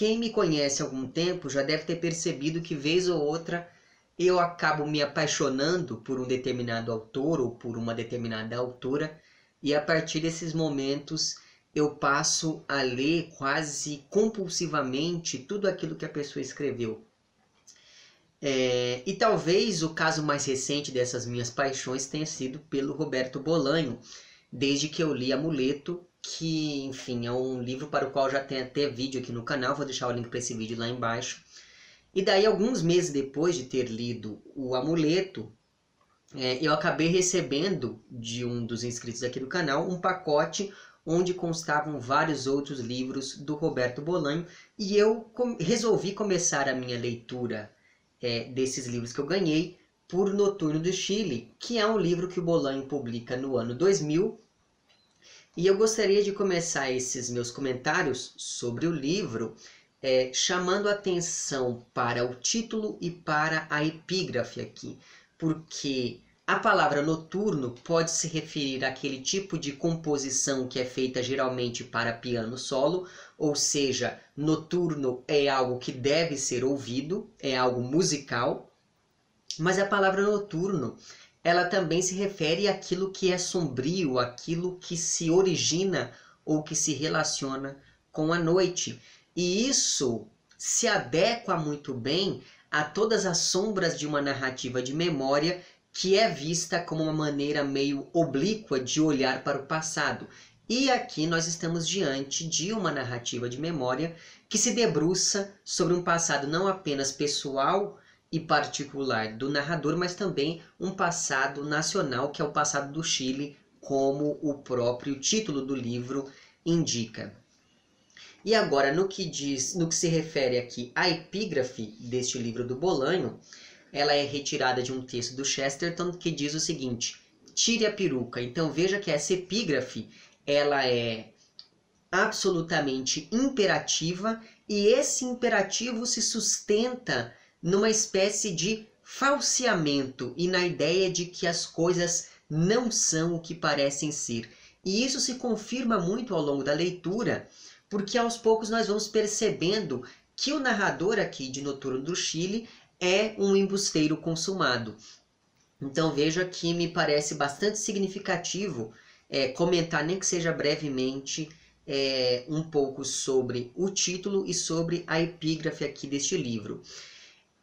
quem me conhece há algum tempo já deve ter percebido que, vez ou outra, eu acabo me apaixonando por um determinado autor ou por uma determinada autora, e a partir desses momentos eu passo a ler quase compulsivamente tudo aquilo que a pessoa escreveu. É, e talvez o caso mais recente dessas minhas paixões tenha sido pelo Roberto Bolanho, desde que eu li Amuleto, que, enfim, é um livro para o qual já tem até vídeo aqui no canal, vou deixar o link para esse vídeo lá embaixo. E daí, alguns meses depois de ter lido o Amuleto, é, eu acabei recebendo de um dos inscritos aqui do canal um pacote onde constavam vários outros livros do Roberto Bolanho e eu com resolvi começar a minha leitura é, desses livros que eu ganhei por Noturno do Chile, que é um livro que o Bolanho publica no ano 2000. E eu gostaria de começar esses meus comentários sobre o livro é, chamando atenção para o título e para a epígrafe aqui, porque a palavra noturno pode se referir àquele tipo de composição que é feita geralmente para piano solo, ou seja, noturno é algo que deve ser ouvido, é algo musical. Mas a palavra noturno, ela também se refere àquilo que é sombrio, aquilo que se origina ou que se relaciona com a noite. E isso se adequa muito bem a todas as sombras de uma narrativa de memória que é vista como uma maneira meio oblíqua de olhar para o passado. E aqui nós estamos diante de uma narrativa de memória que se debruça sobre um passado não apenas pessoal e particular do narrador, mas também um passado nacional, que é o passado do Chile, como o próprio título do livro indica. E agora, no que diz, no que se refere aqui à epígrafe deste livro do Bolanho, ela é retirada de um texto do Chesterton que diz o seguinte: tire a peruca. Então veja que essa epígrafe ela é absolutamente imperativa e esse imperativo se sustenta numa espécie de falseamento e na ideia de que as coisas não são o que parecem ser. E isso se confirma muito ao longo da leitura, porque aos poucos nós vamos percebendo que o narrador aqui de Noturno do Chile é um embusteiro consumado. Então veja que me parece bastante significativo é, comentar, nem que seja brevemente, é, um pouco sobre o título e sobre a epígrafe aqui deste livro.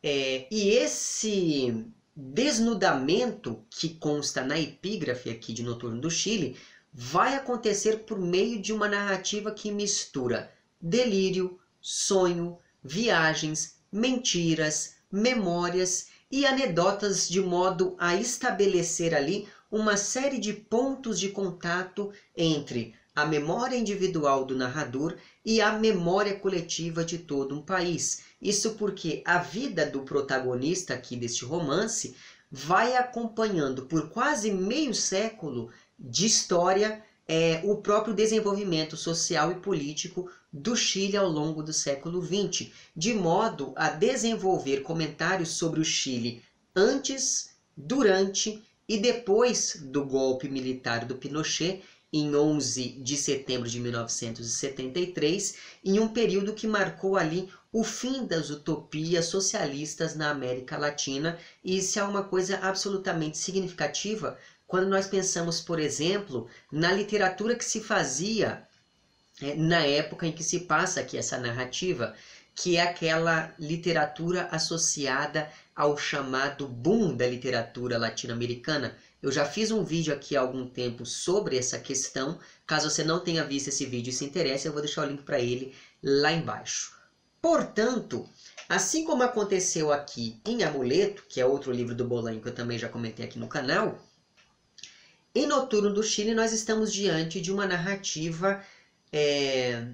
É, e esse desnudamento que consta na epígrafe aqui de Noturno do Chile vai acontecer por meio de uma narrativa que mistura delírio, sonho, viagens, mentiras, memórias e anedotas de modo a estabelecer ali uma série de pontos de contato entre a memória individual do narrador e a memória coletiva de todo um país. Isso porque a vida do protagonista aqui deste romance vai acompanhando por quase meio século de história é, o próprio desenvolvimento social e político do Chile ao longo do século XX, de modo a desenvolver comentários sobre o Chile antes, durante e depois do golpe militar do Pinochet em 11 de setembro de 1973, em um período que marcou ali o fim das utopias socialistas na América Latina, e isso é uma coisa absolutamente significativa quando nós pensamos, por exemplo, na literatura que se fazia é, na época em que se passa aqui essa narrativa, que é aquela literatura associada ao chamado boom da literatura latino-americana. Eu já fiz um vídeo aqui há algum tempo sobre essa questão. Caso você não tenha visto esse vídeo e se interesse, eu vou deixar o link para ele lá embaixo. Portanto, assim como aconteceu aqui em Amuleto, que é outro livro do Bolanho que eu também já comentei aqui no canal, em Noturno do Chile nós estamos diante de uma narrativa é,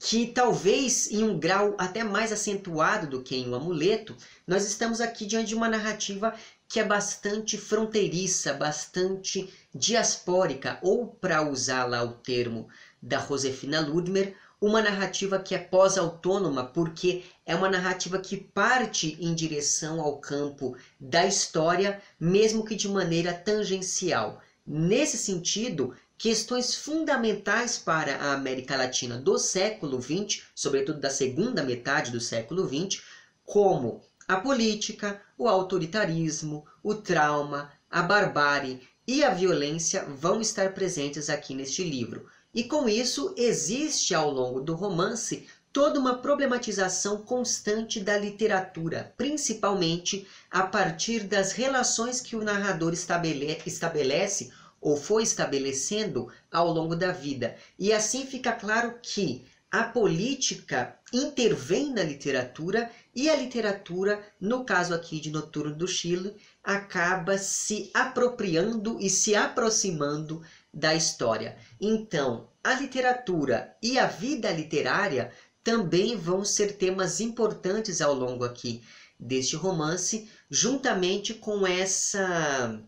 que talvez em um grau até mais acentuado do que em O Amuleto, nós estamos aqui diante de uma narrativa que é bastante fronteiriça, bastante diaspórica, ou para usar lá o termo da Josefina Ludmer, uma narrativa que é pós-autônoma, porque é uma narrativa que parte em direção ao campo da história, mesmo que de maneira tangencial. Nesse sentido, questões fundamentais para a América Latina do século XX, sobretudo da segunda metade do século XX, como a política, o autoritarismo, o trauma, a barbárie e a violência vão estar presentes aqui neste livro. E com isso, existe ao longo do romance toda uma problematização constante da literatura, principalmente a partir das relações que o narrador estabele estabelece ou foi estabelecendo ao longo da vida. E assim fica claro que a política intervém na literatura e a literatura, no caso aqui de Noturno do Chile, acaba se apropriando e se aproximando da história. Então, a literatura e a vida literária também vão ser temas importantes ao longo aqui deste romance, juntamente com essa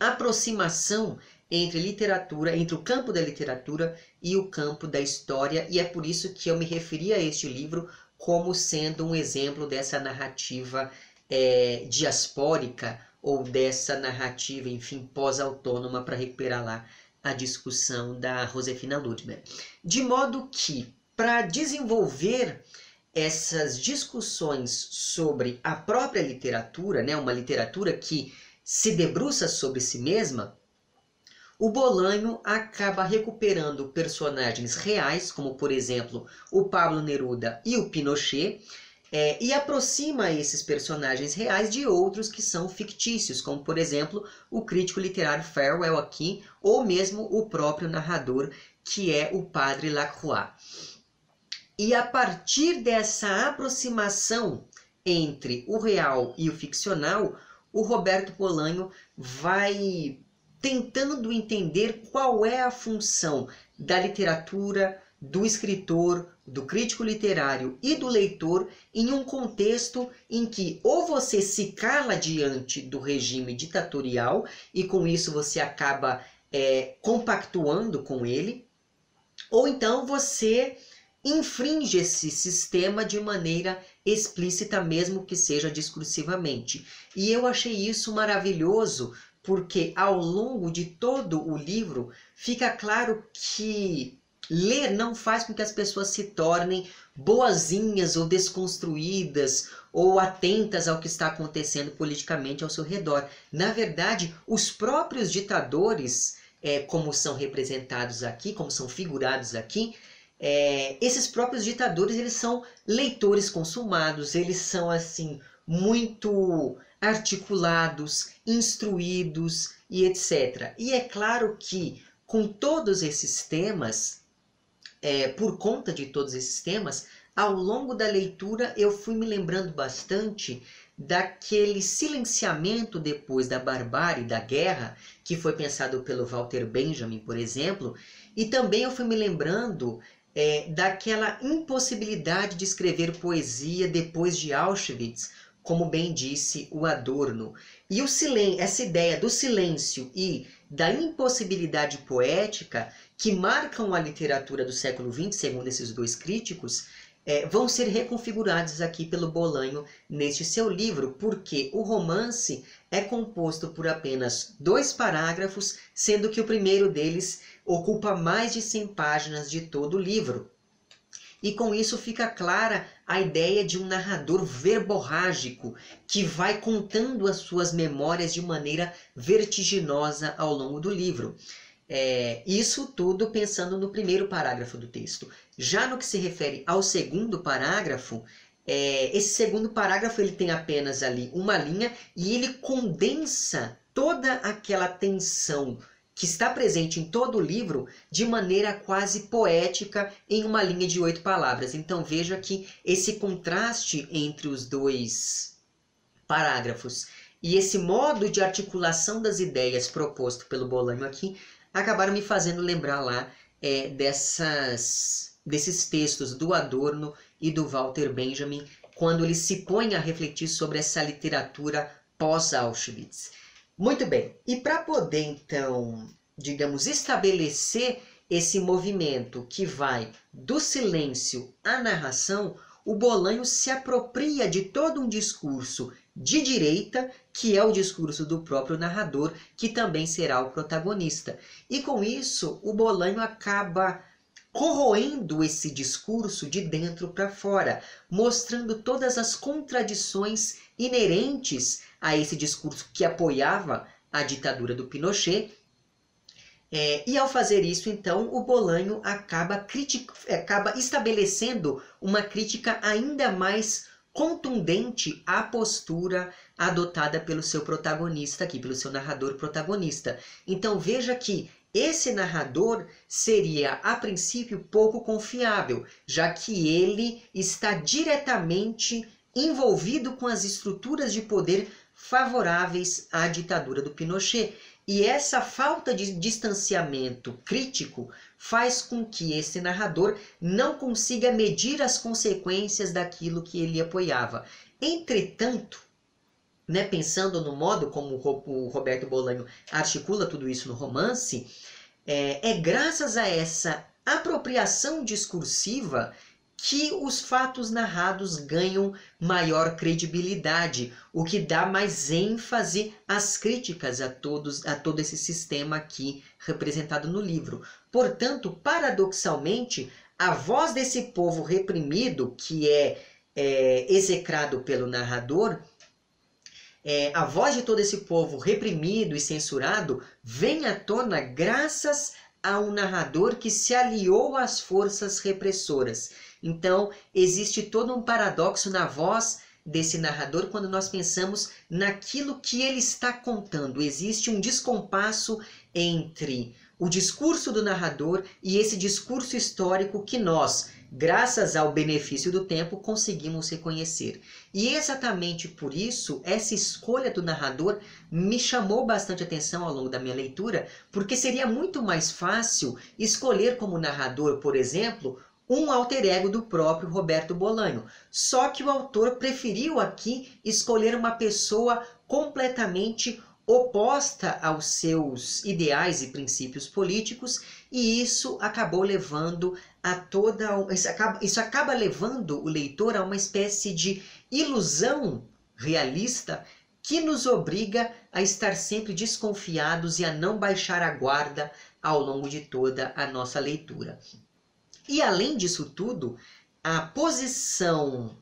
aproximação entre literatura, entre o campo da literatura e o campo da história, e é por isso que eu me referi a este livro como sendo um exemplo dessa narrativa é, diaspórica ou dessa narrativa, enfim, pós-autônoma, para recuperar lá a discussão da Josefina Ludmer. De modo que, para desenvolver essas discussões sobre a própria literatura, né, uma literatura que se debruça sobre si mesma, o Bolanho acaba recuperando personagens reais, como por exemplo o Pablo Neruda e o Pinochet, é, e aproxima esses personagens reais de outros que são fictícios, como por exemplo o crítico literário Farwell aqui, ou mesmo o próprio narrador, que é o Padre Lacroix. E a partir dessa aproximação entre o real e o ficcional, o Roberto Bolanho vai tentando entender qual é a função da literatura, do escritor, do crítico literário e do leitor em um contexto em que ou você se cala diante do regime ditatorial e com isso você acaba é, compactuando com ele, ou então você infringe esse sistema de maneira explícita, mesmo que seja discursivamente. E eu achei isso maravilhoso, porque ao longo de todo o livro fica claro que ler não faz com que as pessoas se tornem boazinhas ou desconstruídas ou atentas ao que está acontecendo politicamente ao seu redor. Na verdade, os próprios ditadores, é, como são representados aqui, como são figurados aqui, é, esses próprios ditadores eles são leitores consumados, eles são assim muito articulados, instruídos e etc. E é claro que com todos esses temas, é, por conta de todos esses temas, ao longo da leitura eu fui me lembrando bastante daquele silenciamento depois da barbárie, da guerra, que foi pensado pelo Walter Benjamin, por exemplo, e também eu fui me lembrando é, daquela impossibilidade de escrever poesia depois de Auschwitz, como bem disse o Adorno. E o silêncio, essa ideia do silêncio e da impossibilidade poética que marcam a literatura do século XX, segundo esses dois críticos, é, vão ser reconfigurados aqui pelo Bolanho neste seu livro, porque o romance é composto por apenas dois parágrafos, sendo que o primeiro deles ocupa mais de 100 páginas de todo o livro. E com isso fica clara a ideia de um narrador verborrágico que vai contando as suas memórias de maneira vertiginosa ao longo do livro. É, isso tudo pensando no primeiro parágrafo do texto. Já no que se refere ao segundo parágrafo, é, esse segundo parágrafo ele tem apenas ali uma linha e ele condensa toda aquela tensão que está presente em todo o livro de maneira quase poética em uma linha de oito palavras. Então veja que esse contraste entre os dois parágrafos e esse modo de articulação das ideias proposto pelo Bolanho aqui acabaram me fazendo lembrar lá é, dessas, desses textos do Adorno e do Walter Benjamin quando eles se põem a refletir sobre essa literatura pós-Auschwitz. Muito bem, e para poder então, digamos, estabelecer esse movimento que vai do silêncio à narração, o Bolanho se apropria de todo um discurso de direita, que é o discurso do próprio narrador, que também será o protagonista. E com isso, o Bolanho acaba corroendo esse discurso de dentro para fora, mostrando todas as contradições inerentes a esse discurso que apoiava a ditadura do Pinochet. É, e ao fazer isso, então, o Bolanho acaba, acaba estabelecendo uma crítica ainda mais contundente à postura adotada pelo seu protagonista aqui, pelo seu narrador protagonista. Então veja que esse narrador seria, a princípio, pouco confiável, já que ele está diretamente envolvido com as estruturas de poder favoráveis à ditadura do Pinochet. E essa falta de distanciamento crítico faz com que esse narrador não consiga medir as consequências daquilo que ele apoiava. Entretanto, né, pensando no modo como o Roberto Bolanho articula tudo isso no romance, é, é graças a essa apropriação discursiva que os fatos narrados ganham maior credibilidade, o que dá mais ênfase às críticas a todos a todo esse sistema aqui representado no livro. Portanto, paradoxalmente, a voz desse povo reprimido, que é, é execrado pelo narrador, é, a voz de todo esse povo reprimido e censurado vem à tona graças a um narrador que se aliou às forças repressoras. Então, existe todo um paradoxo na voz desse narrador quando nós pensamos naquilo que ele está contando. Existe um descompasso entre o discurso do narrador e esse discurso histórico que nós, graças ao benefício do tempo, conseguimos reconhecer. E exatamente por isso, essa escolha do narrador me chamou bastante atenção ao longo da minha leitura, porque seria muito mais fácil escolher como narrador, por exemplo, um alter ego do próprio Roberto Bolanho. Só que o autor preferiu aqui escolher uma pessoa completamente oposta aos seus ideais e princípios políticos, e isso acabou levando a toda isso acaba, isso acaba levando o leitor a uma espécie de ilusão realista que nos obriga a estar sempre desconfiados e a não baixar a guarda ao longo de toda a nossa leitura. E além disso tudo, a posição,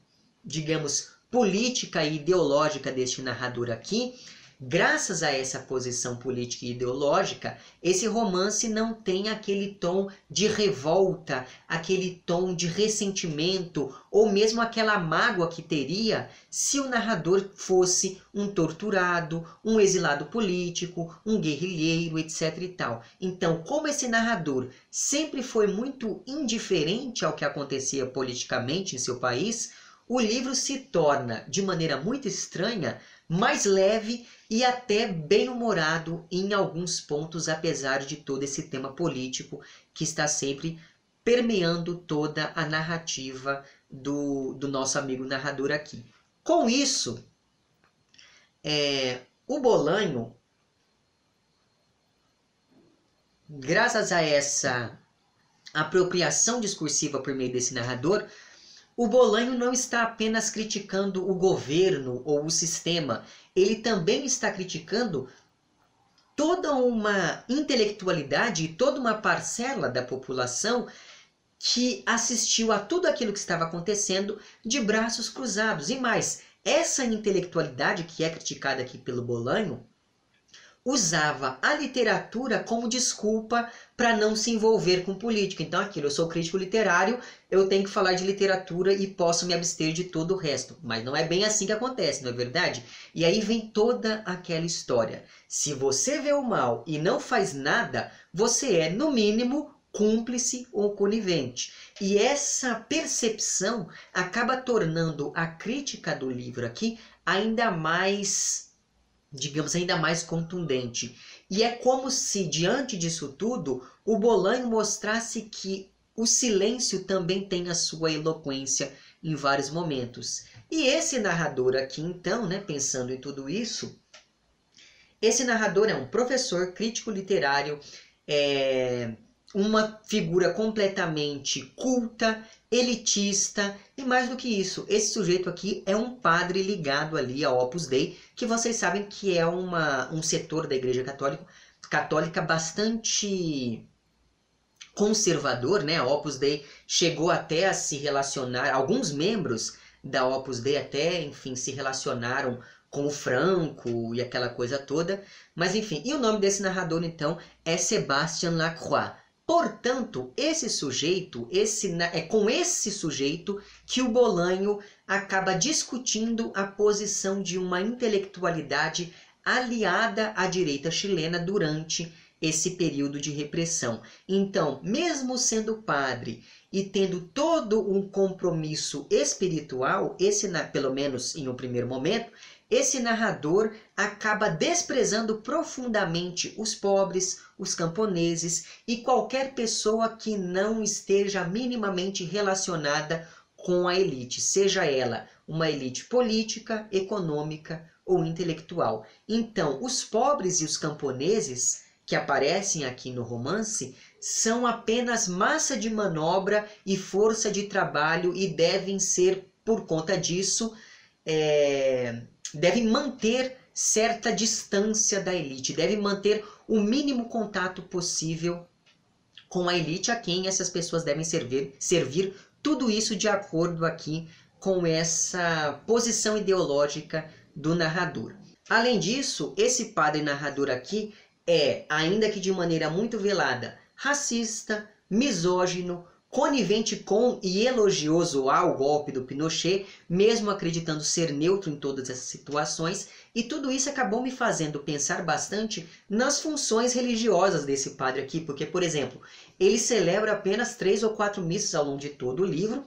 digamos, política e ideológica deste narrador aqui Graças a essa posição política e ideológica, esse romance não tem aquele tom de revolta, aquele tom de ressentimento ou mesmo aquela mágoa que teria se o narrador fosse um torturado, um exilado político, um guerrilheiro, etc e tal. Então, como esse narrador sempre foi muito indiferente ao que acontecia politicamente em seu país, o livro se torna, de maneira muito estranha, mais leve e até bem-humorado em alguns pontos, apesar de todo esse tema político que está sempre permeando toda a narrativa do, do nosso amigo narrador aqui. Com isso, é, o Bolanho, graças a essa apropriação discursiva por meio desse narrador, o Bolanho não está apenas criticando o governo ou o sistema, ele também está criticando toda uma intelectualidade e toda uma parcela da população que assistiu a tudo aquilo que estava acontecendo de braços cruzados. E mais, essa intelectualidade que é criticada aqui pelo Bolanho usava a literatura como desculpa para não se envolver com política. Então, aquilo, eu sou crítico literário, eu tenho que falar de literatura e posso me abster de todo o resto. Mas não é bem assim que acontece, não é verdade? E aí vem toda aquela história. Se você vê o mal e não faz nada, você é, no mínimo, cúmplice ou conivente. E essa percepção acaba tornando a crítica do livro aqui ainda mais digamos, ainda mais contundente. E é como se, diante disso tudo, o Bolanho mostrasse que o silêncio também tem a sua eloquência em vários momentos. E esse narrador aqui, então, né, pensando em tudo isso, esse narrador é um professor, crítico literário, é uma figura completamente culta, elitista e mais do que isso, esse sujeito aqui é um padre ligado ali ao Opus Dei, que vocês sabem que é uma, um setor da Igreja Católica, católica bastante conservador, né? A Opus Dei chegou até a se relacionar, alguns membros da Opus Dei até, enfim, se relacionaram com o Franco e aquela coisa toda. Mas enfim, e o nome desse narrador então é Sebastian Lacroix. Portanto, esse sujeito, esse é com esse sujeito que o Bolanho acaba discutindo a posição de uma intelectualidade aliada à direita chilena durante esse período de repressão. Então, mesmo sendo padre e tendo todo um compromisso espiritual, esse pelo menos em um primeiro momento, esse narrador acaba desprezando profundamente os pobres, os camponeses e qualquer pessoa que não esteja minimamente relacionada com a elite, seja ela uma elite política, econômica ou intelectual. Então, os pobres e os camponeses que aparecem aqui no romance são apenas massa de manobra e força de trabalho e devem ser, por conta disso, é, devem manter certa distância da elite, devem manter o mínimo contato possível com a elite a quem essas pessoas devem servir, servir tudo isso de acordo aqui com essa posição ideológica do narrador. Além disso, esse padre narrador aqui é, ainda que de maneira muito velada, racista, misógino, conivente com e elogioso ao golpe do Pinochet, mesmo acreditando ser neutro em todas essas situações, e tudo isso acabou me fazendo pensar bastante nas funções religiosas desse padre aqui, porque, por exemplo, ele celebra apenas três ou quatro missas ao longo de todo o livro,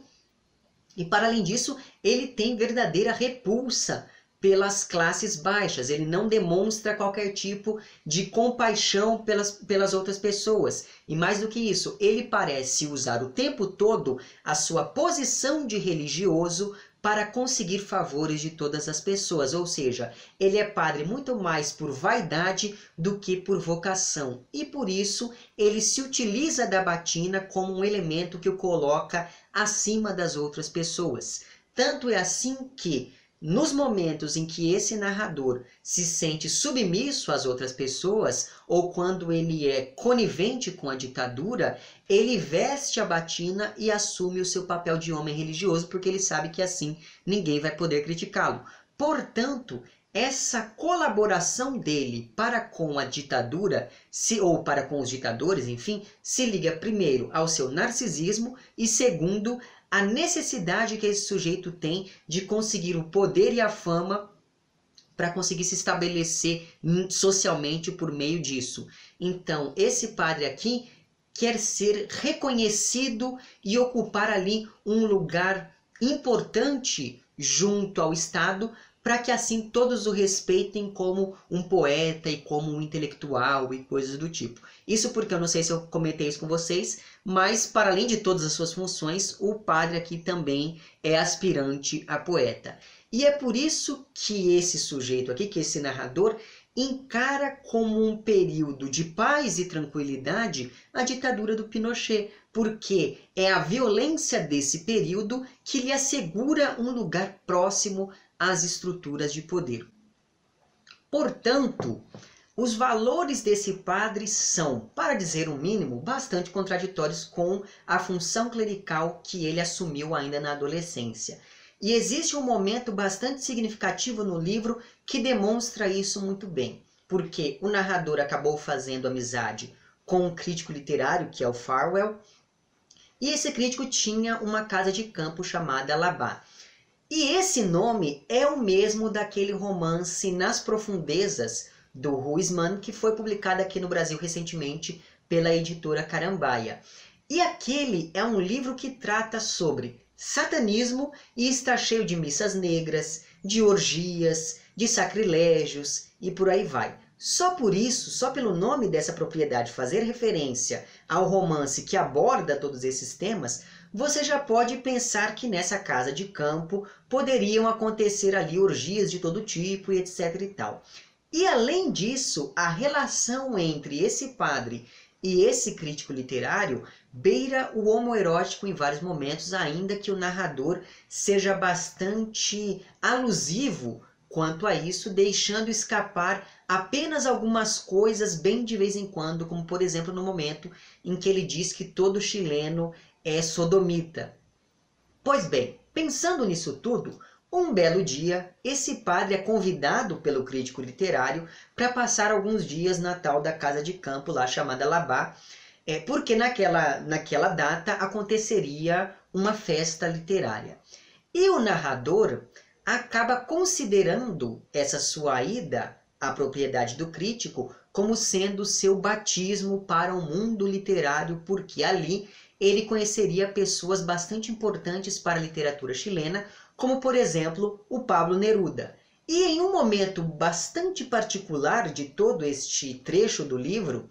e para além disso, ele tem verdadeira repulsa pelas classes baixas, ele não demonstra qualquer tipo de compaixão pelas, pelas outras pessoas. E mais do que isso, ele parece usar o tempo todo a sua posição de religioso para conseguir favores de todas as pessoas, ou seja, ele é padre muito mais por vaidade do que por vocação, e por isso ele se utiliza da batina como um elemento que o coloca acima das outras pessoas. Tanto é assim que nos momentos em que esse narrador se sente submisso às outras pessoas ou quando ele é conivente com a ditadura, ele veste a batina e assume o seu papel de homem religioso porque ele sabe que assim ninguém vai poder criticá-lo. Portanto, essa colaboração dele para com a ditadura, se ou para com os ditadores, enfim, se liga primeiro ao seu narcisismo e segundo a necessidade que esse sujeito tem de conseguir o poder e a fama para conseguir se estabelecer socialmente por meio disso. Então, esse padre aqui quer ser reconhecido e ocupar ali um lugar importante junto ao Estado para que assim todos o respeitem como um poeta e como um intelectual e coisas do tipo. Isso porque eu não sei se eu comentei isso com vocês, mas para além de todas as suas funções, o padre aqui também é aspirante a poeta. E é por isso que esse sujeito aqui, que esse narrador, encara como um período de paz e tranquilidade a ditadura do Pinochet, porque é a violência desse período que lhe assegura um lugar próximo às estruturas de poder. Portanto, os valores desse padre são, para dizer o mínimo, bastante contraditórios com a função clerical que ele assumiu ainda na adolescência. E existe um momento bastante significativo no livro que demonstra isso muito bem, porque o narrador acabou fazendo amizade com um crítico literário, que é o Farwell, e esse crítico tinha uma casa de campo chamada Labá. E esse nome é o mesmo daquele romance Nas Profundezas do Ruisman, que foi publicado aqui no Brasil recentemente pela editora Carambaia. E aquele é um livro que trata sobre satanismo e está cheio de missas negras, de orgias, de sacrilégios e por aí vai. Só por isso, só pelo nome dessa propriedade fazer referência ao romance que aborda todos esses temas, você já pode pensar que nessa casa de campo poderiam acontecer ali orgias de todo tipo e etc e tal. E além disso, a relação entre esse padre E esse crítico literário beira o homoerótico em vários momentos, ainda que o narrador seja bastante alusivo quanto a isso, deixando escapar apenas algumas coisas bem de vez em quando, como por exemplo no momento em que ele diz que todo chileno é sodomita. Pois bem, pensando nisso tudo, um belo dia, esse padre é convidado pelo crítico literário para passar alguns dias na tal da casa de campo lá chamada Labá, é, porque naquela, naquela data aconteceria uma festa literária. E o narrador acaba considerando essa sua ida à propriedade do crítico como sendo seu batismo para o mundo literário, porque ali ele conheceria pessoas bastante importantes para a literatura chilena, como por exemplo o Pablo Neruda. E em um momento bastante particular de todo este trecho do livro,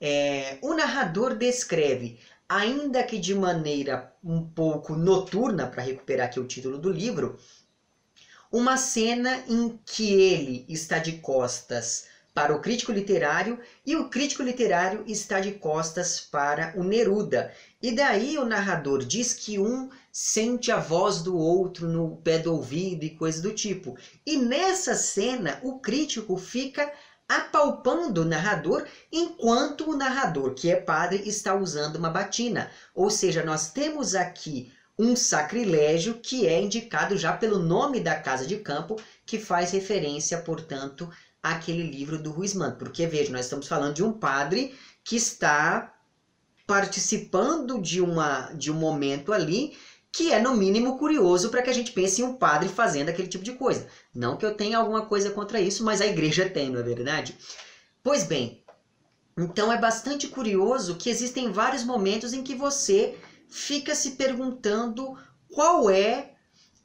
é, o narrador descreve, ainda que de maneira um pouco noturna, para recuperar aqui o título do livro, uma cena em que ele está de costas para o crítico literário e o crítico literário está de costas para o Neruda. E daí o narrador diz que um sente a voz do outro no pé do ouvido e coisa do tipo. E nessa cena o crítico fica apalpando o narrador enquanto o narrador, que é padre, está usando uma batina. Ou seja, nós temos aqui um sacrilégio que é indicado já pelo nome da casa de campo, que faz referência, portanto, àquele livro do Ruizman. Porque, veja, nós estamos falando de um padre que está participando de, uma, de um momento ali que é no mínimo curioso para que a gente pense em um padre fazendo aquele tipo de coisa. Não que eu tenha alguma coisa contra isso, mas a igreja tem, não é verdade? Pois bem, então é bastante curioso que existem vários momentos em que você fica se perguntando qual é,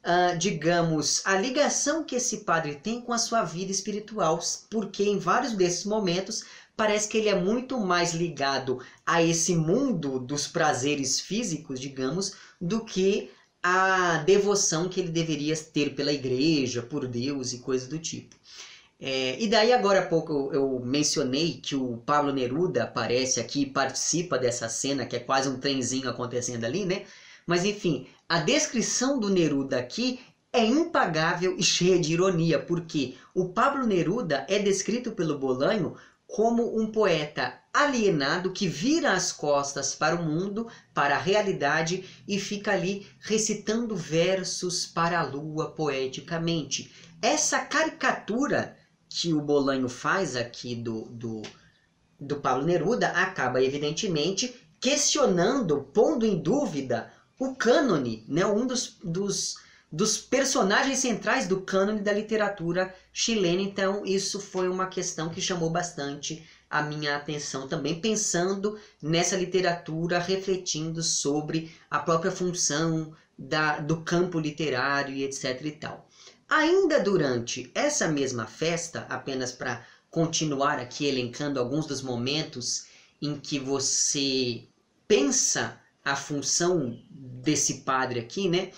uh, digamos, a ligação que esse padre tem com a sua vida espiritual, porque em vários desses momentos parece que ele é muito mais ligado a esse mundo dos prazeres físicos, digamos, do que a devoção que ele deveria ter pela igreja, por Deus e coisas do tipo. É, e daí agora há pouco eu, mencionei que o Pablo Neruda aparece aqui e participa dessa cena, que é quase um trenzinho acontecendo ali, né? Mas enfim, a descrição do Neruda aqui é impagável e cheia de ironia, porque o Pablo Neruda é descrito pelo Bolanho como um poeta alienado que vira as costas para o mundo, para a realidade e fica ali recitando versos para a lua poeticamente. Essa caricatura que o Bolanho faz aqui do, do, do Pablo Neruda acaba, evidentemente, questionando, pondo em dúvida o cânone, né? um dos, dos dos personagens centrais do cânone da literatura chilena. Então, isso foi uma questão que chamou bastante a minha atenção também, pensando nessa literatura, refletindo sobre a própria função da, do campo literário e etc. e tal. Ainda durante essa mesma festa, apenas para continuar aqui elencando alguns dos momentos em que você pensa a função desse padre aqui, né?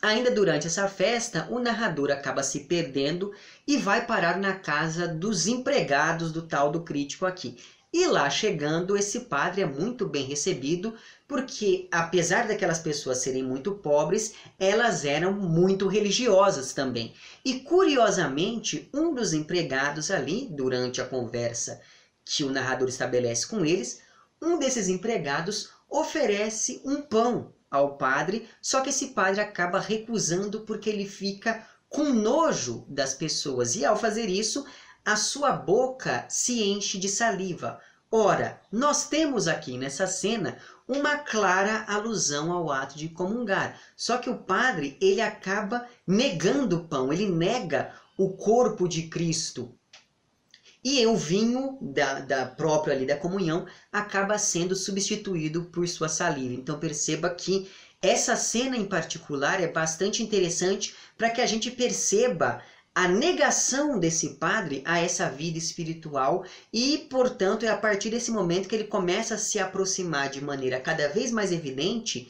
ainda durante essa festa, o narrador acaba se perdendo e vai parar na casa dos empregados do tal do crítico aqui. E lá chegando, esse padre é muito bem recebido, porque apesar daquelas pessoas serem muito pobres, elas eram muito religiosas também. E curiosamente, um dos empregados ali, durante a conversa que o narrador estabelece com eles, um desses empregados oferece um pão ao padre, só que esse padre acaba recusando porque ele fica com nojo das pessoas e ao fazer isso, a sua boca se enche de saliva. Ora, nós temos aqui nessa cena uma clara alusão ao ato de comungar. Só que o padre, ele acaba negando o pão, ele nega o corpo de Cristo. E o vinho da, da própria ali da comunhão acaba sendo substituído por sua saliva. Então perceba que essa cena em particular é bastante interessante para que a gente perceba a negação desse padre a essa vida espiritual e, portanto, é a partir desse momento que ele começa a se aproximar de maneira cada vez mais evidente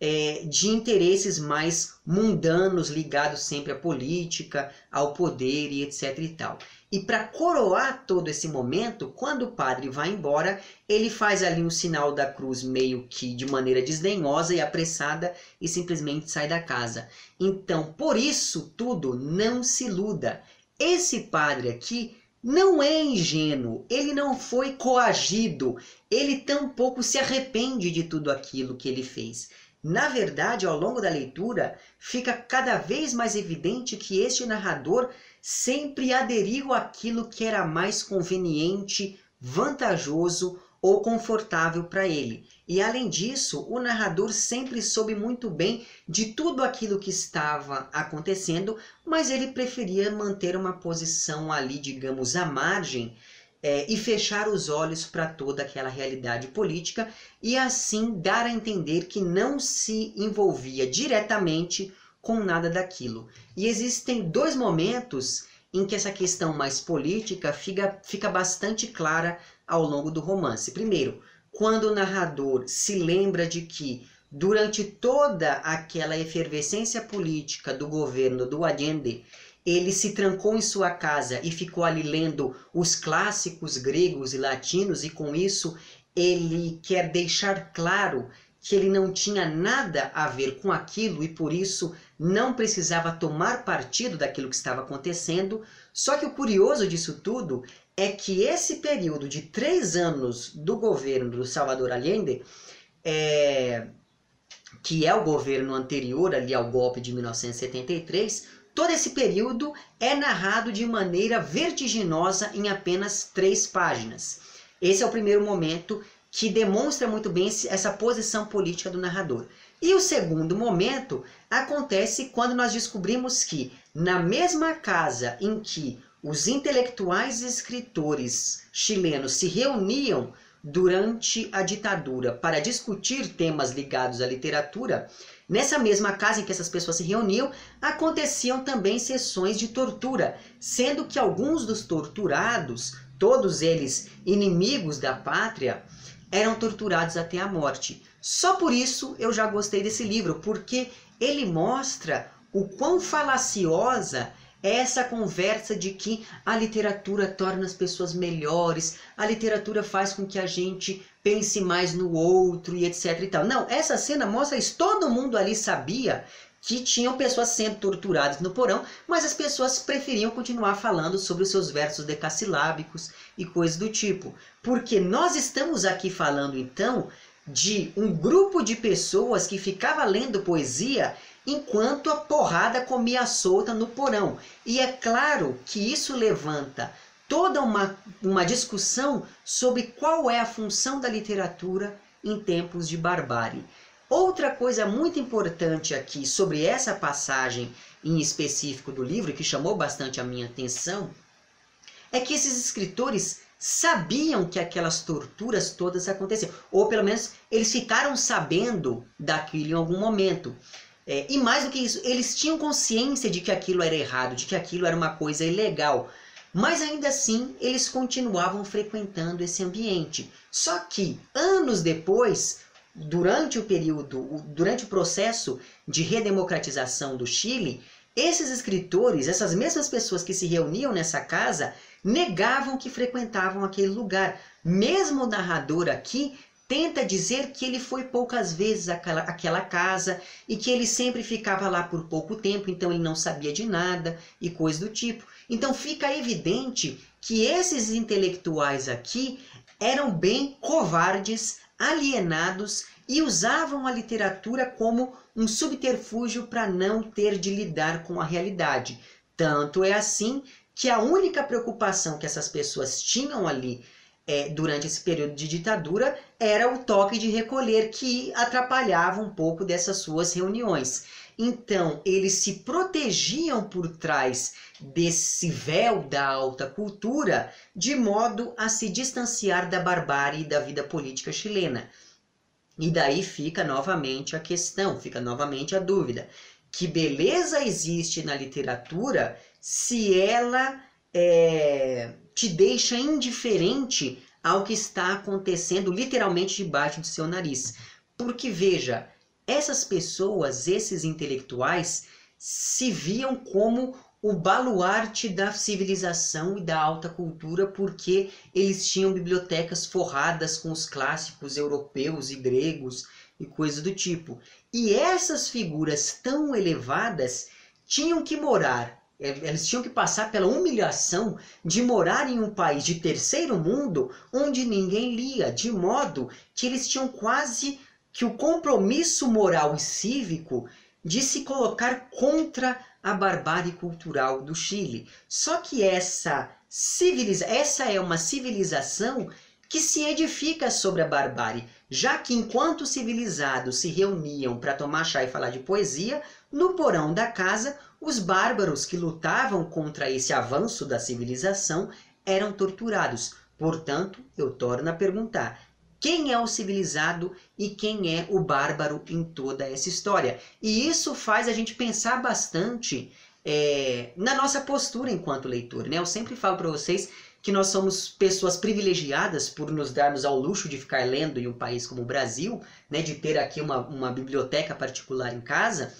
é, de interesses mais mundanos ligados sempre à política, ao poder e etc e tal. E para coroar todo esse momento, quando o padre vai embora, ele faz ali um sinal da cruz meio que de maneira desdenhosa e apressada e simplesmente sai da casa. Então, por isso tudo, não se iluda. Esse padre aqui não é ingênuo, ele não foi coagido, ele tampouco se arrepende de tudo aquilo que ele fez. Na verdade, ao longo da leitura, fica cada vez mais evidente que este narrador sempre aderiu àquilo que era mais conveniente, vantajoso ou confortável para ele. E além disso, o narrador sempre soube muito bem de tudo aquilo que estava acontecendo, mas ele preferia manter uma posição ali, digamos, à margem é, e fechar os olhos para toda aquela realidade política e assim dar a entender que não se envolvia diretamente com nada daquilo. E existem dois momentos em que essa questão mais política fica, fica bastante clara ao longo do romance. Primeiro, quando o narrador se lembra de que durante toda aquela efervescência política do governo do Allende, ele se trancou em sua casa e ficou ali lendo os clássicos gregos e latinos, e com isso ele quer deixar claro que ele não tinha nada a ver com aquilo e por isso não precisava tomar partido daquilo que estava acontecendo. Só que o curioso disso tudo é que esse período de três anos do governo do Salvador Allende, é, que é o governo anterior ali ao golpe de 1973, Todo esse período é narrado de maneira vertiginosa em apenas três páginas. Esse é o primeiro momento que demonstra muito bem essa posição política do narrador. E o segundo momento acontece quando nós descobrimos que, na mesma casa em que os intelectuais e escritores chilenos se reuniam durante a ditadura para discutir temas ligados à literatura, Nessa mesma casa em que essas pessoas se reuniam, aconteciam também sessões de tortura, sendo que alguns dos torturados, todos eles inimigos da pátria, eram torturados até a morte. Só por isso eu já gostei desse livro, porque ele mostra o quão falaciosa é essa conversa de que a literatura torna as pessoas melhores, a literatura faz com que a gente pense mais no outro e etc e tal. Não, essa cena mostra isso. Todo mundo ali sabia que tinham pessoas sendo torturadas no porão, mas as pessoas preferiam continuar falando sobre os seus versos decassilábicos e coisas do tipo. Porque nós estamos aqui falando então de um grupo de pessoas que ficava lendo poesia enquanto a porrada comia solta no porão. E é claro que isso levanta toda uma, uma discussão sobre qual é a função da literatura em tempos de barbárie. Outra coisa muito importante aqui sobre essa passagem em específico do livro, que chamou bastante a minha atenção, é que esses escritores sabiam que aquelas torturas todas aconteciam, ou pelo menos eles ficaram sabendo daquilo em algum momento. É, e mais do que isso, eles tinham consciência de que aquilo era errado, de que aquilo era uma coisa ilegal. Mas ainda assim, eles continuavam frequentando esse ambiente. Só que, anos depois, durante o período, durante o processo de redemocratização do Chile, esses escritores, essas mesmas pessoas que se reuniam nessa casa, negavam que frequentavam aquele lugar. Mesmo o narrador aqui tenta dizer que ele foi poucas vezes àquela, àquela casa e que ele sempre ficava lá por pouco tempo, então ele não sabia de nada e coisa do tipo. Então fica evidente que esses intelectuais aqui eram bem covardes, alienados e usavam a literatura como um subterfúgio para não ter de lidar com a realidade. Tanto é assim que a única preocupação que essas pessoas tinham ali é, durante esse período de ditadura era o toque de recolher que atrapalhava um pouco dessas suas reuniões. Então, eles se protegiam por trás desse véu da alta cultura, de modo a se distanciar da barbárie da vida política chilena. E daí fica novamente a questão, fica novamente a dúvida: que beleza existe na literatura se ela é, te deixa indiferente ao que está acontecendo literalmente debaixo do seu nariz. Porque veja, essas pessoas, esses intelectuais, se viam como o baluarte da civilização e da alta cultura, porque eles tinham bibliotecas forradas com os clássicos europeus e gregos e coisas do tipo. E essas figuras tão elevadas tinham que morar, é, eles tinham que passar pela humilhação de morar em um país de terceiro mundo onde ninguém lia, de modo que eles tinham quase que o compromisso moral e cívico de se colocar contra a barbárie cultural do Chile. Só que essa civiliza essa é uma civilização que se edifica sobre a barbárie, já que enquanto civilizados se reuniam para tomar chá e falar de poesia, no porão da casa, os bárbaros que lutavam contra esse avanço da civilização eram torturados. Portanto, eu torno a perguntar: quem é o civilizado e quem é o bárbaro em toda essa história. E isso faz a gente pensar bastante é, na nossa postura enquanto leitor. Né? Eu sempre falo para vocês que nós somos pessoas privilegiadas por nos darmos ao luxo de ficar lendo em um país como o Brasil, né, de ter aqui uma, uma biblioteca particular em casa.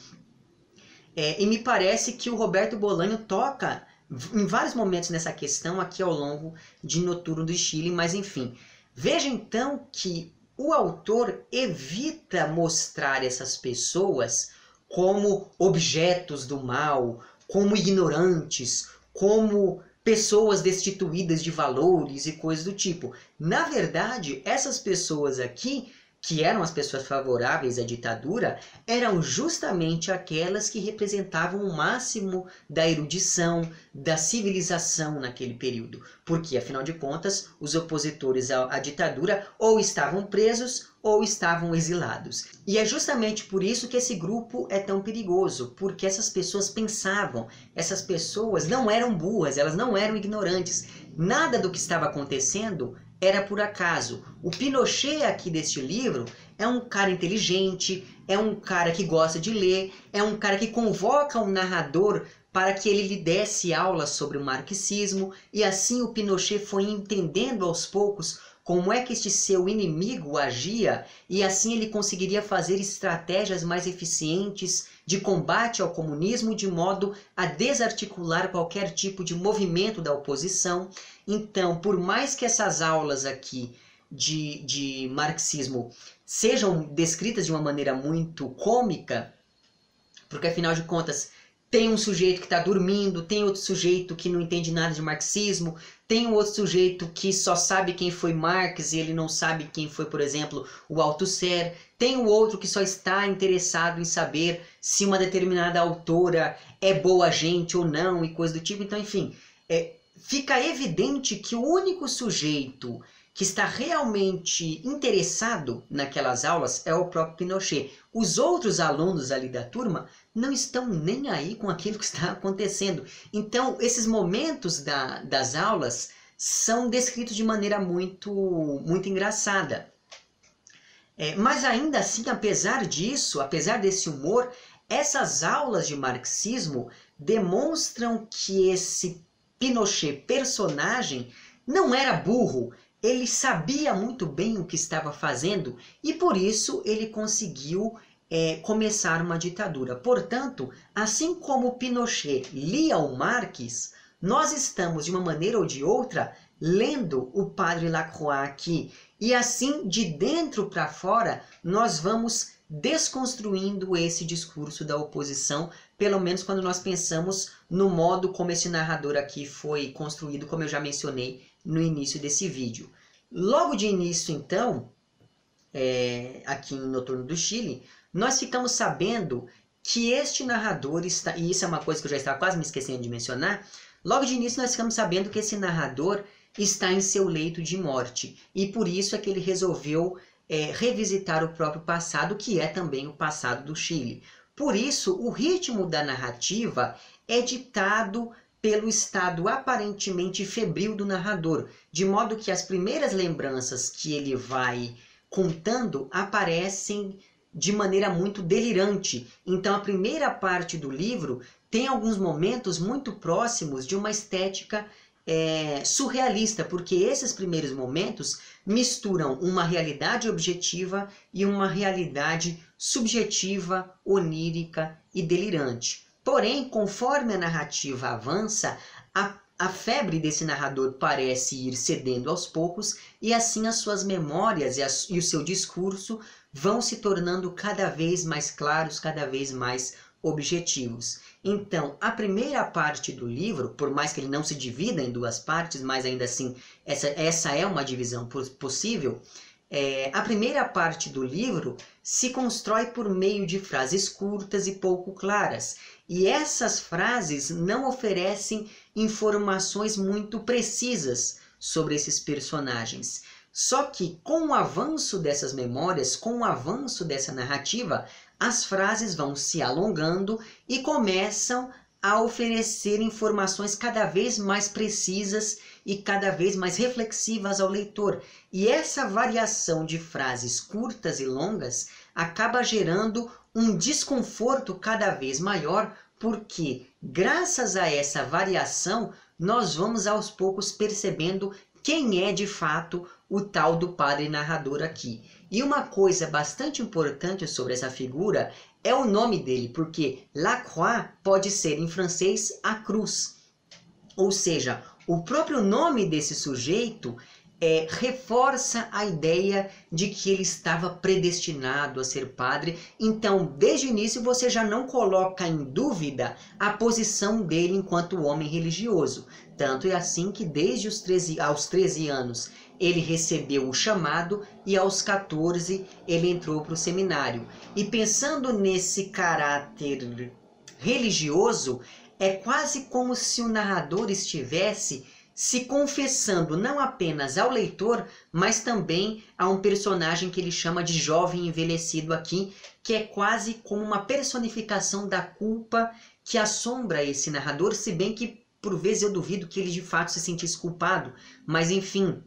É, e me parece que o Roberto Bolanho toca em vários momentos nessa questão aqui ao longo de Noturno do Chile, mas enfim. Veja então que o autor evita mostrar essas pessoas como objetos do mal, como ignorantes, como pessoas destituídas de valores e coisas do tipo. Na verdade, essas pessoas aqui que eram as pessoas favoráveis à ditadura, eram justamente aquelas que representavam o máximo da erudição, da civilização naquele período. Porque, afinal de contas, os opositores à, ditadura ou estavam presos ou estavam exilados. E é justamente por isso que esse grupo é tão perigoso, porque essas pessoas pensavam, essas pessoas não eram burras, elas não eram ignorantes. Nada do que estava acontecendo era por acaso. O Pinochet aqui deste livro é um cara inteligente, é um cara que gosta de ler, é um cara que convoca um narrador para que ele lhe desse aulas sobre o marxismo, e assim o Pinochet foi entendendo aos poucos como é que este seu inimigo agia, e assim ele conseguiria fazer estratégias mais eficientes de combate ao comunismo de modo a desarticular qualquer tipo de movimento da oposição. Então, por mais que essas aulas aqui de, de marxismo sejam descritas de uma maneira muito cômica, porque afinal de contas tem um sujeito que está dormindo, tem outro sujeito que não entende nada de marxismo, tem um outro sujeito que só sabe quem foi Marx e ele não sabe quem foi, por exemplo, o Althusser. Tem o outro que só está interessado em saber se uma determinada autora é boa gente ou não e coisa do tipo. Então, enfim, é, fica evidente que o único sujeito que está realmente interessado naquelas aulas é o próprio Pinochet. Os outros alunos ali da turma não estão nem aí com aquilo que está acontecendo. Então, esses momentos da, das aulas são descritos de maneira muito, muito engraçada. É, mas ainda assim, apesar disso, apesar desse humor, essas aulas de marxismo demonstram que esse Pinochet personagem não era burro, ele sabia muito bem o que estava fazendo e por isso ele conseguiu é, começar uma ditadura. Portanto, assim como Pinochet lia o Marx, nós estamos, de uma maneira ou de outra, lendo o Padre Lacroix aqui. E assim, de dentro para fora, nós vamos desconstruindo esse discurso da oposição, pelo menos quando nós pensamos no modo como esse narrador aqui foi construído, como eu já mencionei no início desse vídeo. Logo de início, então, é, aqui em Noturno do Chile, nós ficamos sabendo que este narrador está, e isso é uma coisa que eu já estava quase me esquecendo de mencionar, logo de início nós ficamos sabendo que esse narrador está em seu leito de morte, e por isso é que ele resolveu é, revisitar o próprio passado, que é também o passado do Chile. Por isso, o ritmo da narrativa é ditado pelo estado aparentemente febril do narrador, de modo que as primeiras lembranças que ele vai contando aparecem de maneira muito delirante. Então, a primeira parte do livro tem alguns momentos muito próximos de uma estética é, surrealista, porque esses primeiros momentos misturam uma realidade objetiva e uma realidade subjetiva, onírica e delirante. Porém, conforme a narrativa avança, a, a febre desse narrador parece ir cedendo aos poucos e assim as suas memórias e, as, e o seu discurso vão se tornando cada vez mais claros, cada vez mais objetivos. Então, a primeira parte do livro, por mais que ele não se divida em duas partes, mas ainda assim essa, essa é uma divisão possível, é, a primeira parte do livro se constrói por meio de frases curtas e pouco claras. E essas frases não oferecem informações muito precisas sobre esses personagens. Só que com o avanço dessas memórias, com o avanço dessa narrativa, as frases vão se alongando e começam a oferecer informações cada vez mais precisas e cada vez mais reflexivas ao leitor. E essa variação de frases curtas e longas acaba gerando um desconforto cada vez maior, porque graças a essa variação nós vamos aos poucos percebendo quem é de fato o tal do padre narrador aqui. E uma coisa bastante importante sobre essa figura é o nome dele, porque La Croix pode ser em francês a cruz. Ou seja, o próprio nome desse sujeito é, reforça a ideia de que ele estava predestinado a ser padre. Então, desde o início, você já não coloca em dúvida a posição dele enquanto homem religioso. Tanto é assim que desde os 13, aos 13 anos ele recebeu o chamado e aos 14 ele entrou para o seminário. E pensando nesse caráter religioso, é quase como se o narrador estivesse se confessando não apenas ao leitor, mas também a um personagem que ele chama de jovem envelhecido aqui, que é quase como uma personificação da culpa que assombra esse narrador, se bem que por vezes eu duvido que ele de fato se sentisse culpado, mas enfim.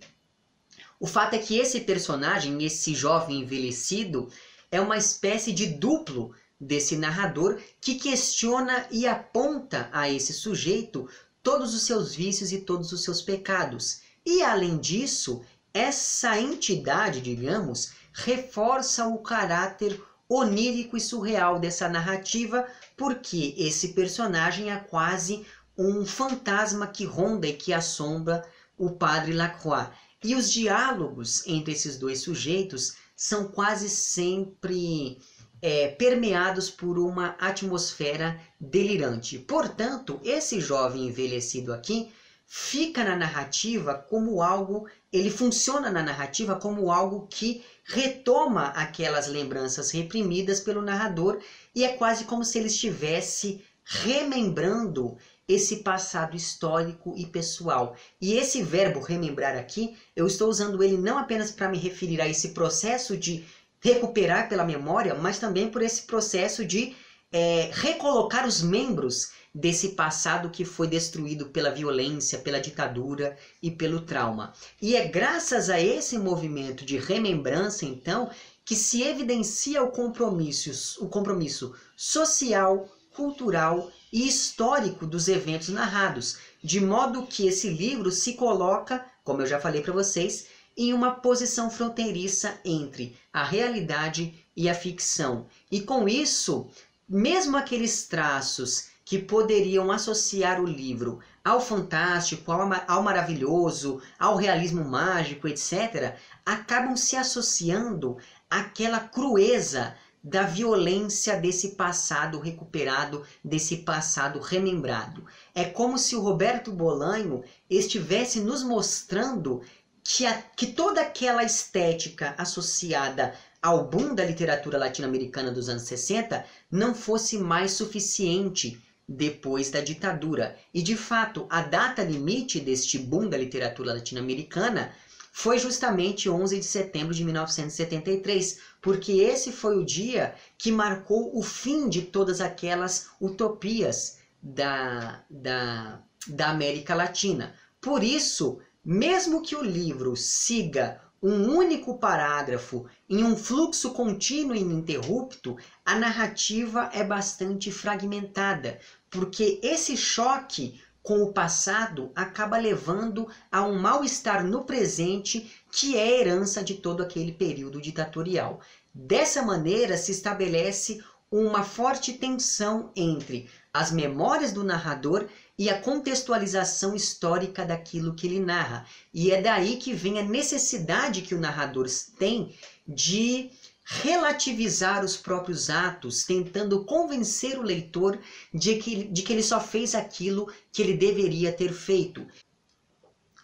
O fato é que esse personagem, esse jovem envelhecido, é uma espécie de duplo desse narrador que questiona e aponta a esse sujeito todos os seus vícios e todos os seus pecados. E além disso, essa entidade, digamos, reforça o caráter onírico e surreal dessa narrativa, porque esse personagem é quase um fantasma que ronda e que assombra o padre Lacroix. E os diálogos entre esses dois sujeitos são quase sempre é, permeados por uma atmosfera delirante. Portanto, esse jovem envelhecido aqui fica na narrativa como algo, ele funciona na narrativa como algo que retoma aquelas lembranças reprimidas pelo narrador e é quase como se ele estivesse remembrando esse passado histórico e pessoal. E esse verbo remembrar aqui, eu estou usando ele não apenas para me referir a esse processo de recuperar pela memória, mas também por esse processo de é, recolocar os membros desse passado que foi destruído pela violência, pela ditadura e pelo trauma. E é graças a esse movimento de remembrança, então, que se evidencia o compromisso, o compromisso social, cultural e histórico dos eventos narrados, de modo que esse livro se coloca, como eu já falei para vocês, em uma posição fronteiriça entre a realidade e a ficção. E com isso, mesmo aqueles traços que poderiam associar o livro ao fantástico, ao, ao maravilhoso, ao realismo mágico, etc., acabam se associando àquela crueza da violência desse passado recuperado, desse passado remembrado. É como se o Roberto Bolanho estivesse nos mostrando que, a, que toda aquela estética associada ao boom da literatura latino-americana dos anos 60 não fosse mais suficiente depois da ditadura. E de fato, a data limite deste boom da literatura latino-americana foi justamente 11 de setembro de 1973, porque esse foi o dia que marcou o fim de todas aquelas utopias da, da, da América Latina. Por isso, mesmo que o livro siga um único parágrafo em um fluxo contínuo e ininterrupto, a narrativa é bastante fragmentada, porque esse choque com o passado acaba levando a um mal-estar no presente que é herança de todo aquele período ditatorial. Dessa maneira se estabelece uma forte tensão entre as memórias do narrador e a contextualização histórica daquilo que ele narra. E é daí que vem a necessidade que o narrador tem de relativizar os próprios atos, tentando convencer o leitor de que, de que ele só fez aquilo que ele deveria ter feito.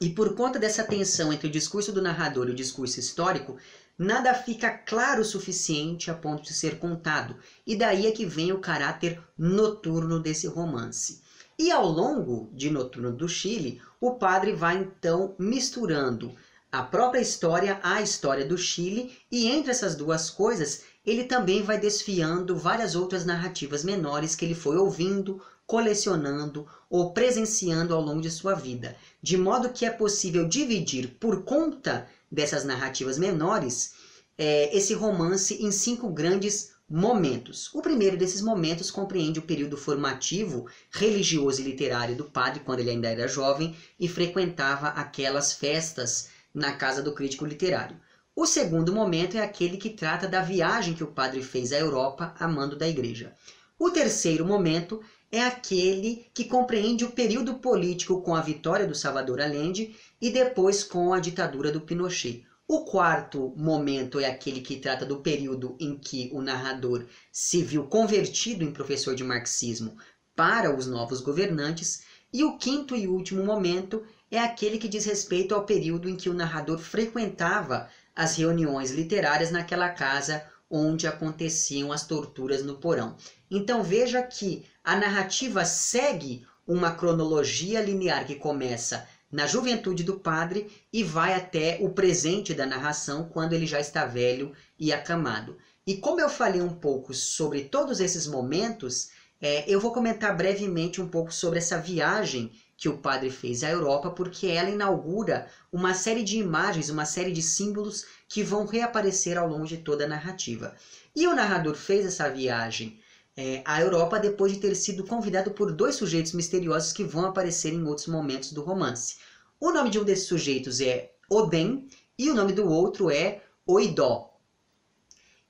E por conta dessa tensão entre o discurso do narrador e o discurso histórico, nada fica claro o suficiente a ponto de ser contado. E daí é que vem o caráter noturno desse romance. E ao longo de Noturno do Chile, o padre vai então misturando a própria história à história do Chile, e entre essas duas coisas, ele também vai desfiando várias outras narrativas menores que ele foi ouvindo, colecionando ou presenciando ao longo de sua vida, de modo que é possível dividir por conta dessas narrativas menores é, esse romance em cinco grandes momentos. O primeiro desses momentos compreende o período formativo, religioso e literário do padre, quando ele ainda era jovem e frequentava aquelas festas na casa do crítico literário. O segundo momento é aquele que trata da viagem que o padre fez à Europa a mando da igreja. O terceiro momento é aquele que compreende o período político com a vitória do Salvador Allende e depois com a ditadura do Pinochet. O quarto momento é aquele que trata do período em que o narrador se viu convertido em professor de marxismo para os novos governantes. E o quinto e último momento é aquele que diz respeito ao período em que o narrador frequentava as reuniões literárias naquela casa onde aconteciam as torturas no porão. Então veja que a narrativa segue uma cronologia linear que começa na juventude do padre e vai até o presente da narração, quando ele já está velho e acamado. E como eu falei um pouco sobre todos esses momentos, é, eu vou comentar brevemente um pouco sobre essa viagem que o padre fez à Europa, porque ela inaugura uma série de imagens, uma série de símbolos que vão reaparecer ao longo de toda a narrativa. E o narrador fez essa viagem é, à Europa depois de ter sido convidado por dois sujeitos misteriosos que vão aparecer em outros momentos do romance. O nome de um desses sujeitos é Odem e o nome do outro é Oidó.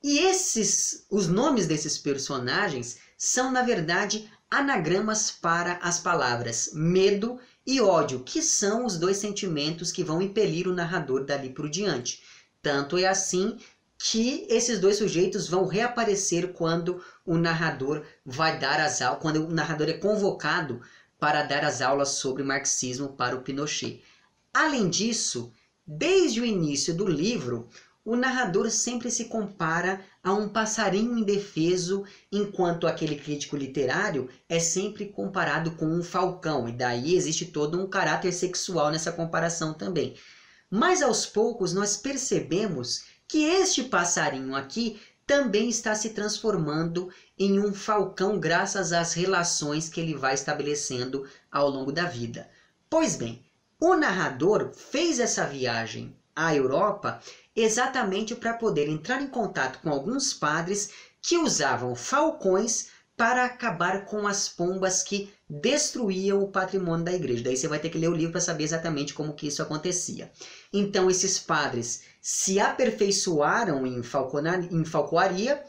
E esses, os nomes desses personagens são na verdade anagramas para as palavras medo e ódio, que são os dois sentimentos que vão impelir o narrador dali por diante. Tanto é assim que esses dois sujeitos vão reaparecer quando o narrador vai dar as aulas, quando o narrador é convocado para dar as aulas sobre marxismo para o Pinochet. Além disso, desde o início do livro, o narrador sempre se compara a um passarinho indefeso, enquanto aquele crítico literário é sempre comparado com um falcão, e daí existe todo um caráter sexual nessa comparação também. Mas aos poucos nós percebemos que este passarinho aqui também está se transformando em um falcão graças às relações que ele vai estabelecendo ao longo da vida. Pois bem, o narrador fez essa viagem à Europa exatamente para poder entrar em contato com alguns padres que usavam falcões para acabar com as pombas que destruíam o patrimônio da igreja. Daí você vai ter que ler o livro para saber exatamente como que isso acontecia. Então esses padres se aperfeiçoaram em, em falcoaria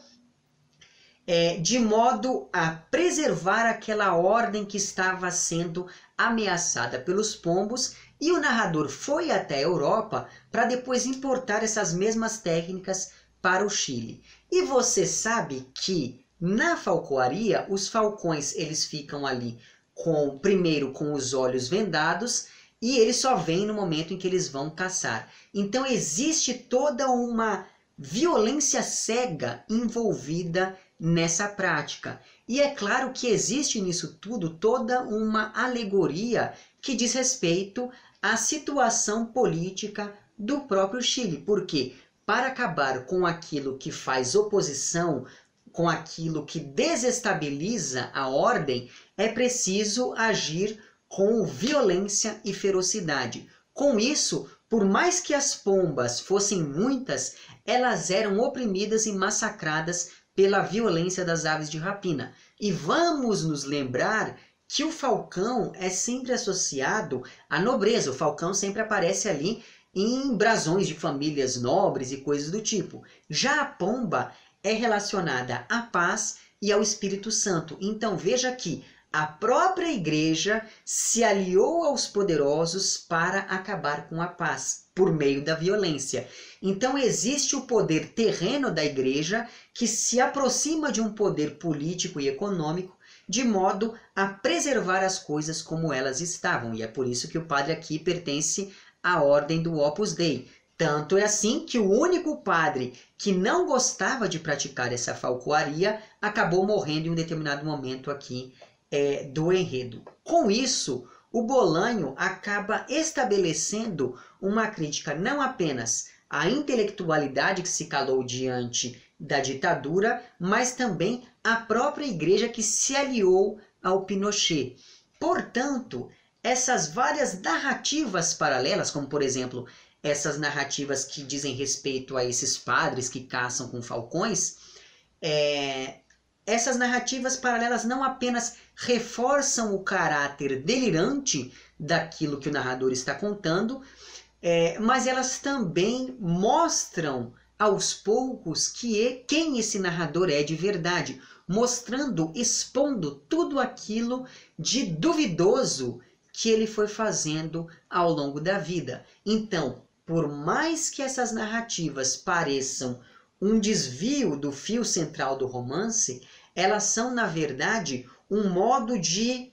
é, de modo a preservar aquela ordem que estava sendo ameaçada pelos pombos e o narrador foi até a Europa para depois importar essas mesmas técnicas para o Chile. E você sabe que na falcoaria os falcões eles ficam ali com primeiro com os olhos vendados e eles só vêm no momento em que eles vão caçar. Então existe toda uma violência cega envolvida nessa prática. E é claro que existe nisso tudo toda uma alegoria que diz respeito à situação política do próprio Chile. Porque para acabar com aquilo que faz oposição, com aquilo que desestabiliza a ordem, é preciso agir com violência e ferocidade. Com isso, por mais que as pombas fossem muitas, elas eram oprimidas e massacradas pela violência das aves de rapina. E vamos nos lembrar que o falcão é sempre associado à nobreza. O falcão sempre aparece ali em brasões de famílias nobres e coisas do tipo. Já a pomba é relacionada à paz e ao Espírito Santo. Então veja que a própria igreja se aliou aos poderosos para acabar com a paz por meio da violência. Então existe o poder terreno da igreja que se aproxima de um poder político e econômico de modo a preservar as coisas como elas estavam. E é por isso que o padre aqui pertence à ordem do Opus Dei. Tanto é assim que o único padre que não gostava de praticar essa falcoaria acabou morrendo em um determinado momento aqui é, do enredo. Com isso, o Bolanho acaba estabelecendo uma crítica não apenas à intelectualidade que se calou diante da ditadura, mas também à própria igreja que se aliou ao Pinochet. Portanto, essas várias narrativas paralelas, como por exemplo essas narrativas que dizem respeito a esses padres que caçam com falcões, é, essas narrativas paralelas não apenas reforçam o caráter delirante daquilo que o narrador está contando, é, mas elas também mostram aos poucos que é, quem esse narrador é de verdade, mostrando, expondo tudo aquilo de duvidoso que ele foi fazendo ao longo da vida. Então, por mais que essas narrativas pareçam um desvio do fio central do romance, elas são, na verdade, um modo de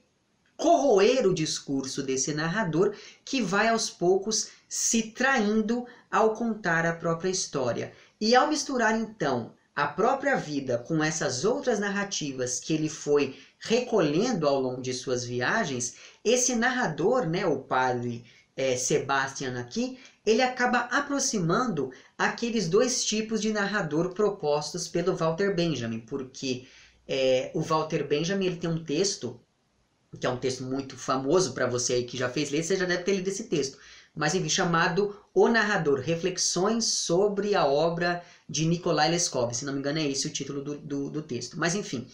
corroer o discurso desse narrador que vai aos poucos se traindo ao contar a própria história. E ao misturar então a própria vida com essas outras narrativas que ele foi recolhendo ao longo de suas viagens, esse narrador, né, o padre é, Sebastian aqui, ele acaba aproximando aqueles dois tipos de narrador propostos pelo Walter Benjamin, porque é, o Walter Benjamin ele tem um texto, que é um texto muito famoso para você aí que já fez ler, você já deve ter lido esse texto, mas enfim, chamado O Narrador, Reflexões sobre a obra de Nikolai Leskov, se não me engano é esse o título do, do, do texto, mas enfim.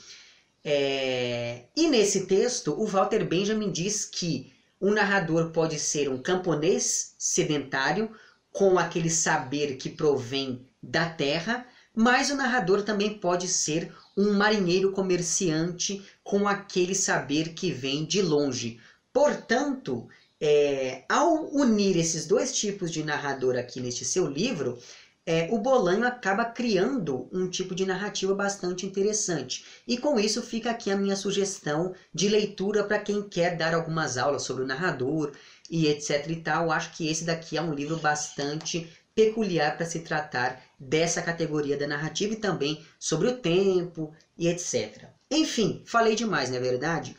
É... E nesse texto, o Walter Benjamin diz que um narrador pode ser um camponês sedentário, com aquele saber que provém da terra, mas o narrador também pode ser um marinheiro comerciante com aquele saber que vem de longe. Portanto, é, ao unir esses dois tipos de narrador aqui neste seu livro, é, o Bolanho acaba criando um tipo de narrativa bastante interessante. E com isso fica aqui a minha sugestão de leitura para quem quer dar algumas aulas sobre o narrador e etc e tal. Acho que esse daqui é um livro bastante peculiar para se tratar dessa categoria da narrativa e também sobre o tempo e etc. Enfim, falei demais, não é verdade?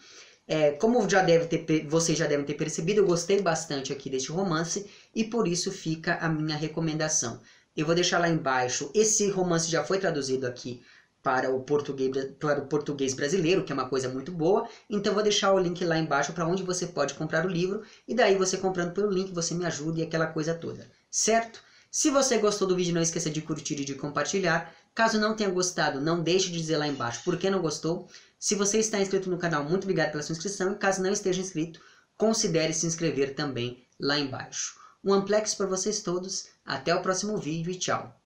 É, como já deve ter, vocês já devem ter percebido, eu gostei bastante aqui deste romance e por isso fica a minha recomendação. Eu vou deixar lá embaixo. Esse romance já foi traduzido aqui para o português, para o português brasileiro, que é uma coisa muito boa. Então vou deixar o link lá embaixo para onde você pode comprar o livro. E daí você comprando pelo link, você me ajuda e aquela coisa toda. Certo? Se você gostou do vídeo, não esqueça de curtir e de compartilhar. Caso não tenha gostado, não deixe de dizer lá embaixo por que não gostou. Se você está inscrito no canal, muito obrigado pela sua inscrição. E caso não esteja inscrito, considere se inscrever também lá embaixo. Um amplex para vocês todos. Até o próximo vídeo e tchau.